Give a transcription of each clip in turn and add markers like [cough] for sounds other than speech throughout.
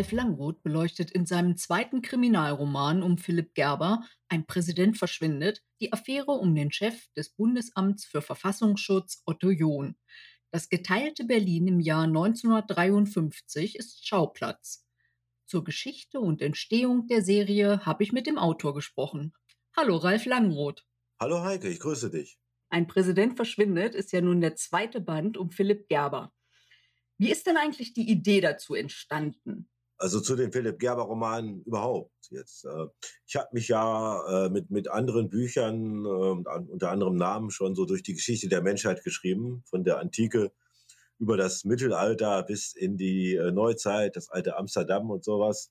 Ralf Langroth beleuchtet in seinem zweiten Kriminalroman um Philipp Gerber Ein Präsident verschwindet die Affäre um den Chef des Bundesamts für Verfassungsschutz Otto John. Das geteilte Berlin im Jahr 1953 ist Schauplatz. Zur Geschichte und Entstehung der Serie habe ich mit dem Autor gesprochen. Hallo Ralf Langroth. Hallo Heike, ich grüße dich. Ein Präsident verschwindet ist ja nun der zweite Band um Philipp Gerber. Wie ist denn eigentlich die Idee dazu entstanden? Also zu den Philipp Gerber Romanen überhaupt jetzt. Äh, ich habe mich ja äh, mit, mit anderen Büchern, äh, unter anderem Namen, schon so durch die Geschichte der Menschheit geschrieben, von der Antike über das Mittelalter bis in die Neuzeit, das alte Amsterdam und sowas.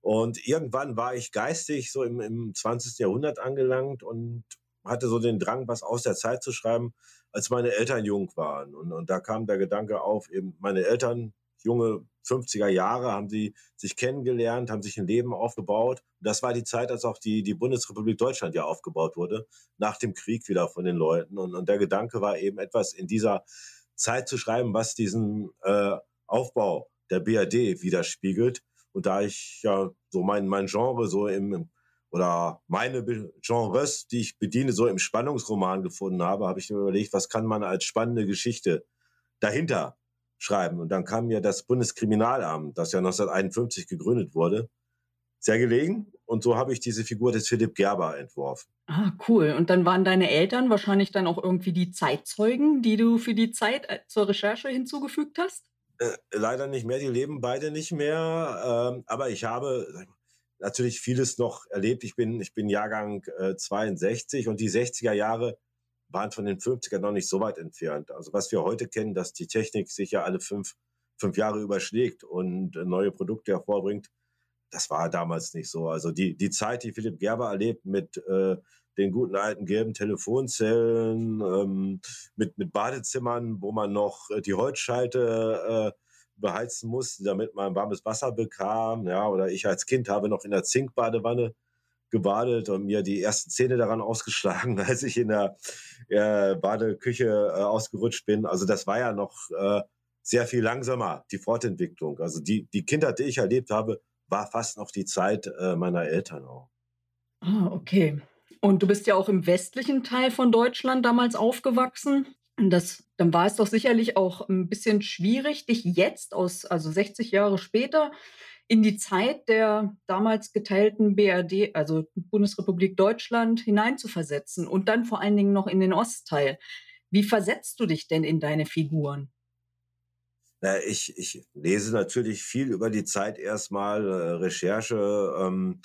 Und irgendwann war ich geistig so im, im 20. Jahrhundert angelangt und hatte so den Drang, was aus der Zeit zu schreiben, als meine Eltern jung waren. Und, und da kam der Gedanke auf, eben meine Eltern, junge 50er Jahre, haben sie sich kennengelernt, haben sich ein Leben aufgebaut. Das war die Zeit, als auch die, die Bundesrepublik Deutschland ja aufgebaut wurde, nach dem Krieg wieder von den Leuten. Und, und der Gedanke war eben etwas in dieser Zeit zu schreiben, was diesen äh, Aufbau der BRD widerspiegelt. Und da ich ja so mein, mein Genre so im, oder meine Genres, die ich bediene, so im Spannungsroman gefunden habe, habe ich mir überlegt, was kann man als spannende Geschichte dahinter schreiben. Und dann kam mir das Bundeskriminalamt, das ja 1951 gegründet wurde, sehr gelegen. Und so habe ich diese Figur des Philipp Gerber entworfen. Ah, cool. Und dann waren deine Eltern wahrscheinlich dann auch irgendwie die Zeitzeugen, die du für die Zeit äh, zur Recherche hinzugefügt hast? Äh, leider nicht mehr, die leben beide nicht mehr. Ähm, aber ich habe natürlich vieles noch erlebt. Ich bin, ich bin Jahrgang äh, 62 und die 60er Jahre waren von den 50er noch nicht so weit entfernt. Also was wir heute kennen, dass die Technik sich ja alle fünf, fünf Jahre überschlägt und äh, neue Produkte hervorbringt, das war damals nicht so. Also die, die Zeit, die Philipp Gerber erlebt mit äh, den guten alten gelben Telefonzellen, ähm, mit, mit Badezimmern, wo man noch äh, die Holzschalte äh, beheizen musste, damit man warmes Wasser bekam. Ja, oder ich als Kind habe noch in der Zinkbadewanne gebadet und mir die ersten Zähne daran ausgeschlagen, [laughs] als ich in der äh, Badeküche äh, ausgerutscht bin. Also das war ja noch äh, sehr viel langsamer, die Fortentwicklung. Also die, die Kindheit, die ich erlebt habe, war fast noch die Zeit äh, meiner Eltern auch. Ah, okay. Und du bist ja auch im westlichen Teil von Deutschland damals aufgewachsen. Das, dann war es doch sicherlich auch ein bisschen schwierig, dich jetzt aus, also 60 Jahre später, in die Zeit der damals geteilten BRD, also Bundesrepublik Deutschland, hineinzuversetzen und dann vor allen Dingen noch in den Ostteil. Wie versetzt du dich denn in deine Figuren? Na, ich, ich lese natürlich viel über die Zeit erstmal, äh, Recherche, ähm,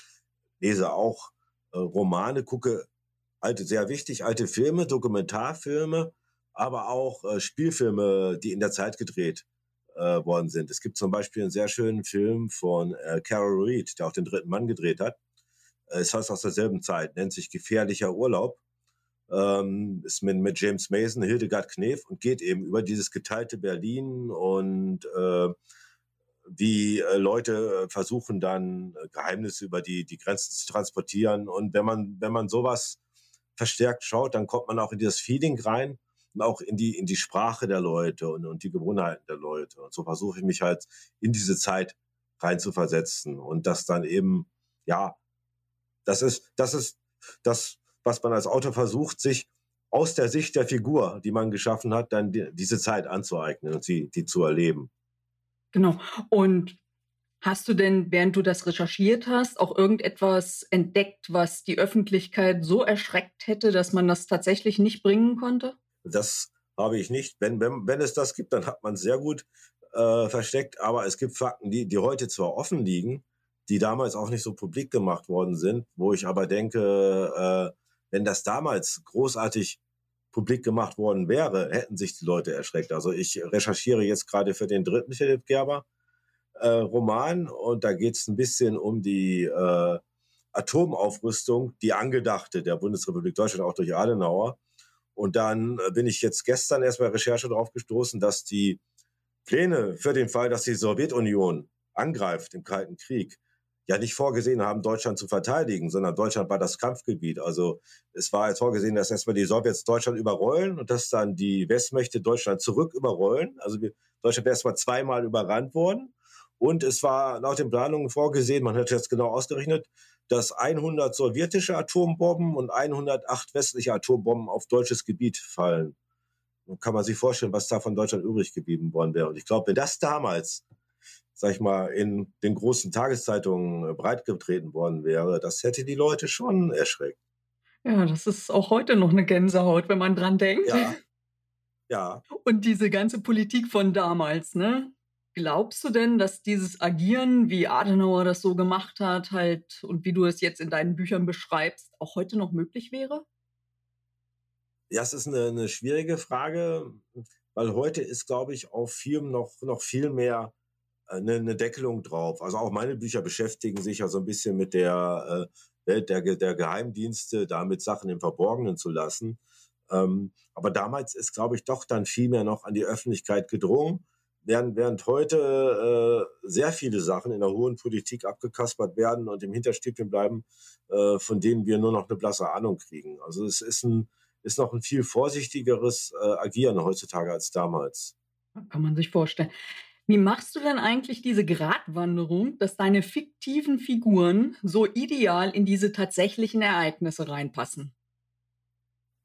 lese auch äh, Romane, gucke alte, sehr wichtig, alte Filme, Dokumentarfilme, aber auch äh, Spielfilme, die in der Zeit gedreht äh, worden sind. Es gibt zum Beispiel einen sehr schönen Film von äh, Carol Reed, der auch den dritten Mann gedreht hat. Äh, es heißt aus derselben Zeit, nennt sich Gefährlicher Urlaub. Ähm, ist mit, mit James Mason, Hildegard Knef und geht eben über dieses geteilte Berlin und äh, wie äh, Leute versuchen dann äh, Geheimnisse über die, die Grenzen zu transportieren. Und wenn man, wenn man sowas verstärkt schaut, dann kommt man auch in dieses Feeling rein und auch in die, in die Sprache der Leute und, und die Gewohnheiten der Leute. Und so versuche ich mich halt in diese Zeit reinzuversetzen und das dann eben, ja, das ist, das ist das, was man als Autor versucht, sich aus der Sicht der Figur, die man geschaffen hat, dann die, diese Zeit anzueignen und sie, die zu erleben. Genau. Und Hast du denn, während du das recherchiert hast, auch irgendetwas entdeckt, was die Öffentlichkeit so erschreckt hätte, dass man das tatsächlich nicht bringen konnte? Das habe ich nicht. Wenn, wenn, wenn es das gibt, dann hat man es sehr gut äh, versteckt. Aber es gibt Fakten, die, die heute zwar offen liegen, die damals auch nicht so publik gemacht worden sind, wo ich aber denke, äh, wenn das damals großartig publik gemacht worden wäre, hätten sich die Leute erschreckt. Also ich recherchiere jetzt gerade für den dritten Philipp Gerber äh, Roman und da geht es ein bisschen um die äh, Atomaufrüstung, die angedachte der Bundesrepublik Deutschland auch durch Adenauer. Und dann äh, bin ich jetzt gestern erst bei Recherche darauf gestoßen, dass die Pläne für den Fall, dass die Sowjetunion angreift im Kalten Krieg, ja nicht vorgesehen haben, Deutschland zu verteidigen, sondern Deutschland war das Kampfgebiet. Also es war jetzt vorgesehen, dass erstmal die Sowjets Deutschland überrollen und dass dann die Westmächte Deutschland zurück überrollen. Also Deutschland wäre erstmal zweimal überrannt worden Und es war laut den Planungen vorgesehen, man hat jetzt genau ausgerechnet, dass 100 sowjetische Atombomben und 108 westliche Atombomben auf deutsches Gebiet fallen. Nun kann man sich vorstellen, was da von Deutschland übrig geblieben worden wäre. Und ich glaube, wenn das damals, sag ich mal, in den großen Tageszeitungen breitgetreten worden wäre, das hätte die Leute schon erschreckt. Ja, das ist auch heute noch eine Gänsehaut, wenn man dran denkt. Ja. [laughs] Ja. Und diese ganze Politik von damals, ne? Glaubst du denn, dass dieses Agieren, wie Adenauer das so gemacht hat, halt und wie du es jetzt in deinen Büchern beschreibst, auch heute noch möglich wäre? Ja, es ist eine, eine schwierige Frage, weil heute ist, glaube ich, auf Firmen noch, noch viel mehr eine, eine, Deckelung drauf. Also auch meine Bücher beschäftigen sich ja so ein bisschen mit der äh, Welt der, der Geheimdienste, damit Sachen im Verborgenen zu lassen. Ähm, aber damals ist, glaube ich, doch dann viel mehr noch an die Öffentlichkeit gedrungen während, während heute äh, sehr viele Sachen in der hohen Politik abgekaspert werden und im Hinterstübchen bleiben, äh, von denen wir nur noch eine blasse Ahnung kriegen. Also es ist, ein, ist noch ein viel vorsichtigeres äh, Agieren heutzutage als damals. Kann man sich vorstellen. Wie machst du denn eigentlich diese Gratwanderung, dass deine fiktiven Figuren so ideal in diese tatsächlichen Ereignisse reinpassen?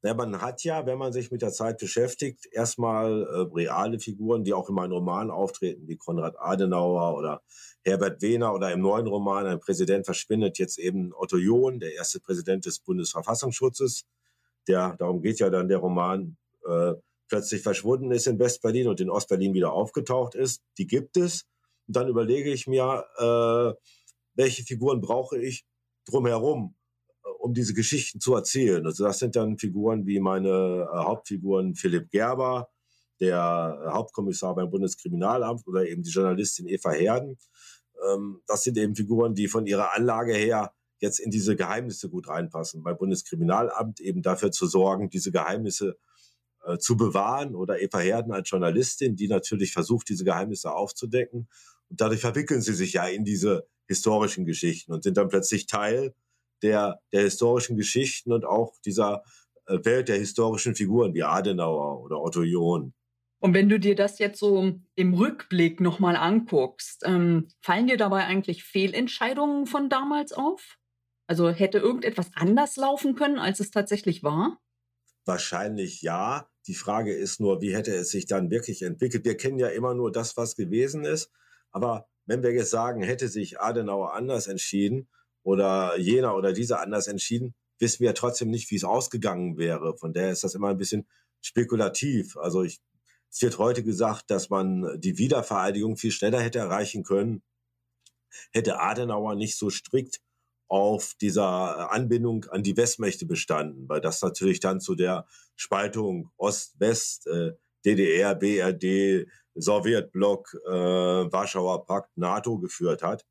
Ja, man hat ja, wenn man sich mit der Zeit beschäftigt, erstmal äh, reale Figuren, die auch in meinen Romanen auftreten, wie Konrad Adenauer oder Herbert Wehner oder im neuen Roman Ein Präsident verschwindet jetzt eben Otto John, der erste Präsident des Bundesverfassungsschutzes, der, darum geht ja dann der Roman, äh, plötzlich verschwunden ist in Westberlin und in Ostberlin wieder aufgetaucht ist. Die gibt es. Und dann überlege ich mir, äh, welche Figuren brauche ich drumherum, um diese Geschichten zu erzählen. Also das sind dann Figuren wie meine äh, Hauptfiguren Philipp Gerber, der äh, Hauptkommissar beim Bundeskriminalamt oder eben die Journalistin Eva Herden. Ähm, das sind eben Figuren, die von ihrer Anlage her jetzt in diese Geheimnisse gut reinpassen. Beim Bundeskriminalamt eben dafür zu sorgen, diese Geheimnisse äh, zu bewahren oder Eva Herden als Journalistin, die natürlich versucht, diese Geheimnisse aufzudecken. Und dadurch verwickeln sie sich ja in diese historischen Geschichten und sind dann plötzlich Teil der, der historischen Geschichten und auch dieser äh, Welt der historischen Figuren wie Adenauer oder Otto John. Und wenn du dir das jetzt so im Rückblick nochmal anguckst, ähm, fallen dir dabei eigentlich Fehlentscheidungen von damals auf? Also hätte irgendetwas anders laufen können, als es tatsächlich war? Wahrscheinlich ja. Die Frage ist nur, wie hätte es sich dann wirklich entwickelt? Wir kennen ja immer nur das, was gewesen ist. Aber wenn wir jetzt sagen, hätte sich Adenauer anders entschieden, oder jener oder dieser anders entschieden, wissen wir ja trotzdem nicht, wie es ausgegangen wäre. Von daher ist das immer ein bisschen spekulativ. Also ich, es wird heute gesagt, dass man die Wiedervereidigung viel schneller hätte erreichen können, hätte Adenauer nicht so strikt auf dieser Anbindung an die Westmächte bestanden, weil das natürlich dann zu der Spaltung Ost-West, äh, DDR, BRD, Sowjetblock, äh, Warschauer Pakt, NATO geführt hat.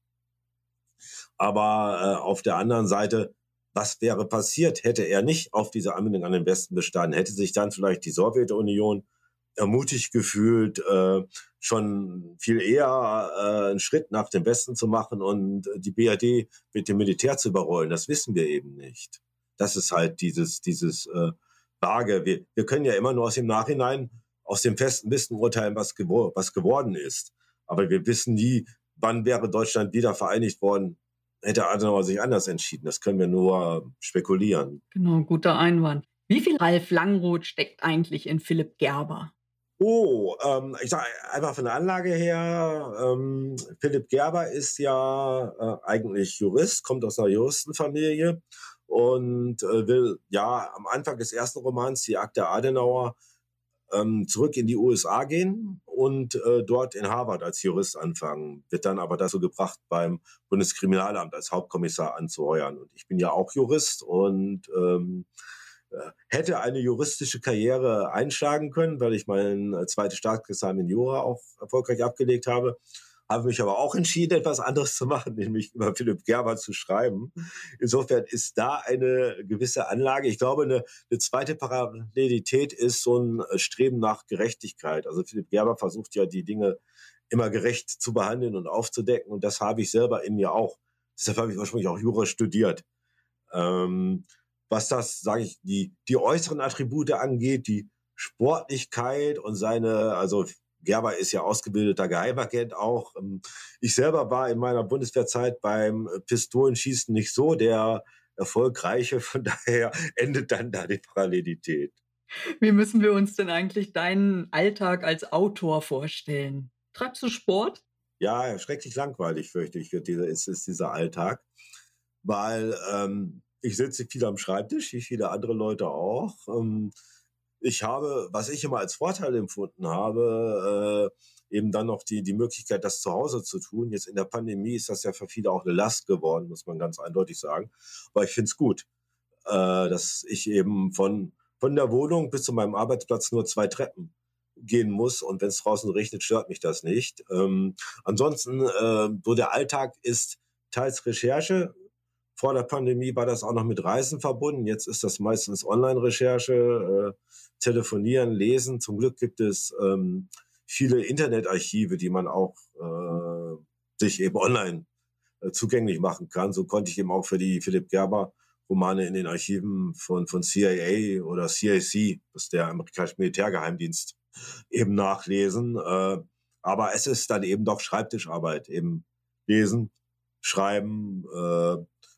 Aber äh, auf der anderen Seite, was wäre passiert, hätte er nicht auf diese Anbindung an den Westen bestanden? Hätte sich dann vielleicht die Sowjetunion ermutigt gefühlt, äh, schon viel eher äh, einen Schritt nach dem Westen zu machen und die BRD mit dem Militär zu überrollen? Das wissen wir eben nicht. Das ist halt dieses, dieses äh, vage. Wir, wir können ja immer nur aus dem Nachhinein, aus dem festen Wissen urteilen, was, gewor was geworden ist. Aber wir wissen nie, wann wäre Deutschland wieder vereinigt worden, hätte Adenauer sich anders entschieden. Das können wir nur spekulieren. Genau, guter Einwand. Wie viel Ralf Langroth steckt eigentlich in Philipp Gerber? Oh, ähm, ich sage einfach von der Anlage her, ähm, Philipp Gerber ist ja äh, eigentlich Jurist, kommt aus einer Juristenfamilie und äh, will ja am Anfang des ersten Romans, die Akte Adenauer, ähm, zurück in die USA gehen und äh, dort in Harvard als Jurist anfangen, wird dann aber dazu gebracht, beim Bundeskriminalamt als Hauptkommissar anzuheuern. Und ich bin ja auch Jurist und ähm, äh, hätte eine juristische Karriere einschlagen können, weil ich mein zweites Staatsexamen in Jura auch erfolgreich abgelegt habe habe mich aber auch entschieden, etwas anderes zu machen, [laughs] nämlich über Philipp Gerber zu schreiben. Insofern ist da eine gewisse Anlage. Ich glaube, eine, eine zweite Parallelität ist so ein äh, Streben nach Gerechtigkeit. Also Philipp Gerber versucht ja, die Dinge immer gerecht zu behandeln und aufzudecken. Und das habe ich selber in mir auch. Deshalb habe ich ursprünglich auch Jura studiert. Ähm, was das, sage ich, die, die äußeren Attribute angeht, die Sportlichkeit und seine, also Gerber ist ja ausgebildeter Geheimagent auch. Ähm, ich selber war in meiner Bundeswehrzeit beim Pistolenschießen nicht so der erfolgreiche, [laughs] von daher endet dann da die Parallelität. Wie müssen wir uns denn eigentlich deinen Alltag als Autor vorstellen? Treibst du Sport? Ja, schrecklich langweilig, fürchte ich, wird dieser, ist, ist dieser Alltag. Weil ähm, ich sitze viel am Schreibtisch, wie viele andere Leute auch. Ähm, ich habe, was ich immer als Vorteil empfunden habe, äh, eben dann noch die, die Möglichkeit, das zu Hause zu tun. Jetzt in der Pandemie ist das ja für viele auch eine Last geworden, muss man ganz eindeutig sagen. Aber ich finde es gut, äh, dass ich eben von, von der Wohnung bis zu meinem Arbeitsplatz nur zwei Treppen gehen muss und wenn es draußen regnet, stört mich das nicht. Ähm, ansonsten, äh, so der Alltag ist teils Recherche, vor der Pandemie war das auch noch mit Reisen verbunden. Jetzt ist das meistens Online-Recherche, äh, Telefonieren, Lesen. Zum Glück gibt es ähm, viele Internetarchive, die man auch äh, sich eben online äh, zugänglich machen kann. So konnte ich eben auch für die Philipp Gerber Romane in den Archiven von, von CIA oder CIC, das ist der amerikanische Militärgeheimdienst, eben nachlesen. Äh, aber es ist dann eben doch Schreibtischarbeit, eben lesen, schreiben, äh,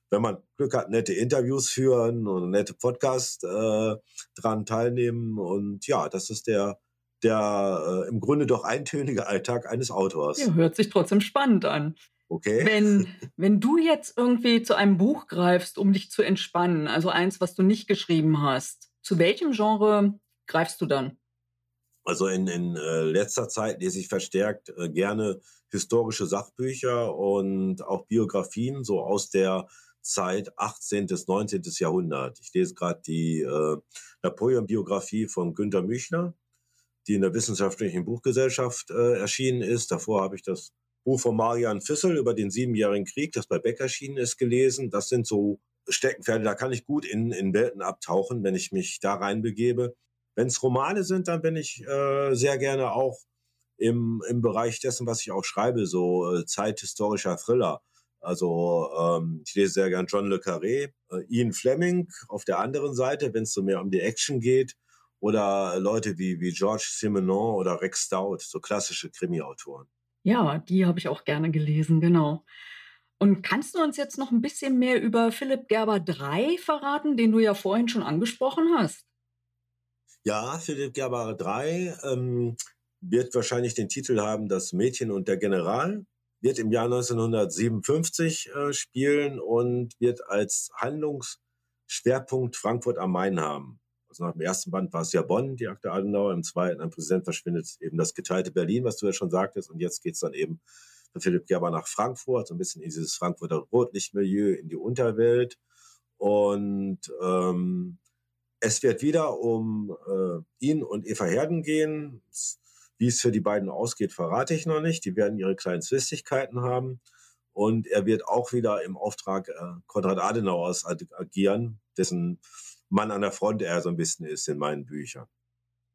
wenn man Glück hat, nette Interviews führen und nette Podcasts äh, dran teilnehmen. Und ja, das ist der, der äh, im Grunde doch eintönige Alltag eines Autors. Ja, hört sich trotzdem spannend an. Okay. Wenn, [laughs] wenn du jetzt irgendwie zu einem Buch greifst, um dich zu entspannen, also eins, was du nicht geschrieben hast, zu welchem Genre greifst du dann? Also in, in äh, letzter Zeit lese ich verstärkt äh, gerne historische Sachbücher und auch Biografien, so aus der Zeit 18. bis 19. Jahrhundert. Ich lese gerade die äh, Napoleon-Biografie von Günter Müchner, die in der Wissenschaftlichen Buchgesellschaft äh, erschienen ist. Davor habe ich das Buch von Marian Fissel über den Siebenjährigen Krieg, das bei Beck erschienen ist, gelesen. Das sind so Steckenpferde, da kann ich gut in, in Welten abtauchen, wenn ich mich da reinbegebe. Wenn es Romane sind, dann bin ich äh, sehr gerne auch im, im Bereich dessen, was ich auch schreibe, so äh, zeithistorischer Thriller. Also ähm, ich lese sehr gern John le Carré, äh, Ian Fleming auf der anderen Seite, wenn es so mehr um die Action geht, oder Leute wie, wie George Simenon oder Rex Stout, so klassische Krimi-Autoren. Ja, die habe ich auch gerne gelesen, genau. Und kannst du uns jetzt noch ein bisschen mehr über Philipp Gerber 3 verraten, den du ja vorhin schon angesprochen hast? Ja, Philipp Gerber 3 ähm, wird wahrscheinlich den Titel haben Das Mädchen und der General wird im Jahr 1957 äh, spielen und wird als Handlungsschwerpunkt Frankfurt am Main haben. Also nach dem ersten Band war es ja Bonn, die Akte Adenauer, im zweiten, ein Präsident verschwindet eben das geteilte Berlin, was du ja schon sagtest, und jetzt geht's dann eben für Philipp Gerber nach Frankfurt, so ein bisschen in dieses Frankfurter Rotlichtmilieu, in die Unterwelt. Und ähm, es wird wieder um äh, ihn und Eva Herden gehen. Es wie es für die beiden ausgeht, verrate ich noch nicht. Die werden ihre kleinen Zwistigkeiten haben. Und er wird auch wieder im Auftrag äh, Konrad Adenauers agieren, dessen Mann an der Front er so ein bisschen ist in meinen Büchern.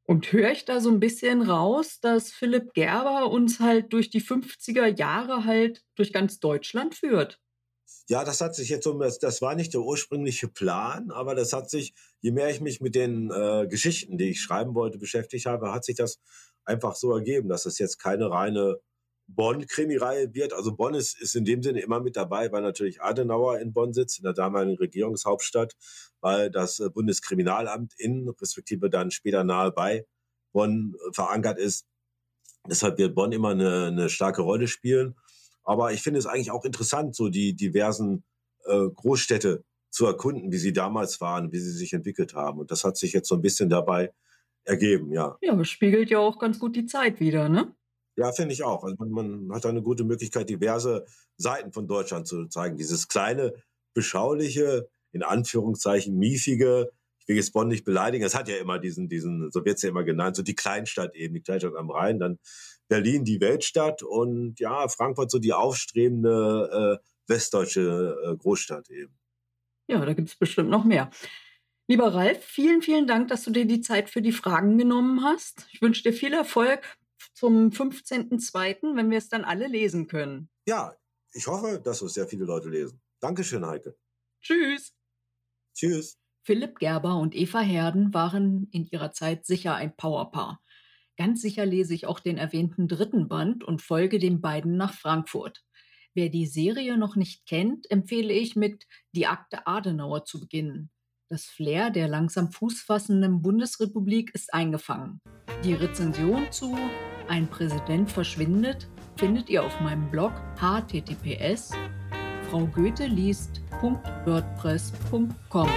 Und höre ich da so ein bisschen raus, dass Philipp Gerber uns halt durch die 50er Jahre halt durch ganz Deutschland führt? Ja, das hat sich jetzt so, das, das war nicht der ursprüngliche Plan, aber das hat sich, je mehr ich mich mit den äh, Geschichten, die ich schreiben wollte, beschäftigt habe, hat sich das einfach so ergeben, dass es jetzt keine reine Bonn-Krimireihe wird. Also Bonn ist, ist in dem Sinne immer mit dabei, weil natürlich Adenauer in Bonn sitzt, in der damaligen Regierungshauptstadt, weil das äh, Bundeskriminalamt in, respektive dann später nahe bei Bonn äh, verankert ist. Deshalb wird Bonn immer eine, eine starke Rolle spielen. Aber ich finde es eigentlich auch interessant, so die diversen äh, Großstädte zu erkunden, wie sie damals waren, wie sie sich entwickelt haben. Und das hat sich jetzt so ein bisschen dabei ergeben, ja. Ja, aber spiegelt ja auch ganz gut die Zeit wieder, ne? Ja, finde ich auch. Also man, man hat eine gute Möglichkeit, diverse Seiten von Deutschland zu zeigen. Dieses kleine, beschauliche, in Anführungszeichen miefige, ich will jetzt Bonn nicht beleidigen, es hat ja immer diesen, diesen, so wird es ja immer genannt, so die Kleinstadt eben, die Kleinstadt am Rhein, dann Berlin die Weltstadt und ja, Frankfurt so die aufstrebende äh, westdeutsche äh, Großstadt eben. Ja, da gibt es bestimmt noch mehr. Lieber Ralf, vielen, vielen Dank, dass du dir die Zeit für die Fragen genommen hast. Ich wünsche dir viel Erfolg zum 15.02., wenn wir es dann alle lesen können. Ja, ich hoffe, dass es sehr viele Leute lesen. Dankeschön, Heike. Tschüss. Tschüss. Philipp Gerber und Eva Herden waren in ihrer Zeit sicher ein Powerpaar. Ganz sicher lese ich auch den erwähnten dritten Band und folge den beiden nach Frankfurt. Wer die Serie noch nicht kennt, empfehle ich mit Die Akte Adenauer zu beginnen. Das Flair der langsam fußfassenden Bundesrepublik ist eingefangen. Die Rezension zu Ein Präsident verschwindet findet ihr auf meinem Blog https fraugoetheliest.wordpress.com.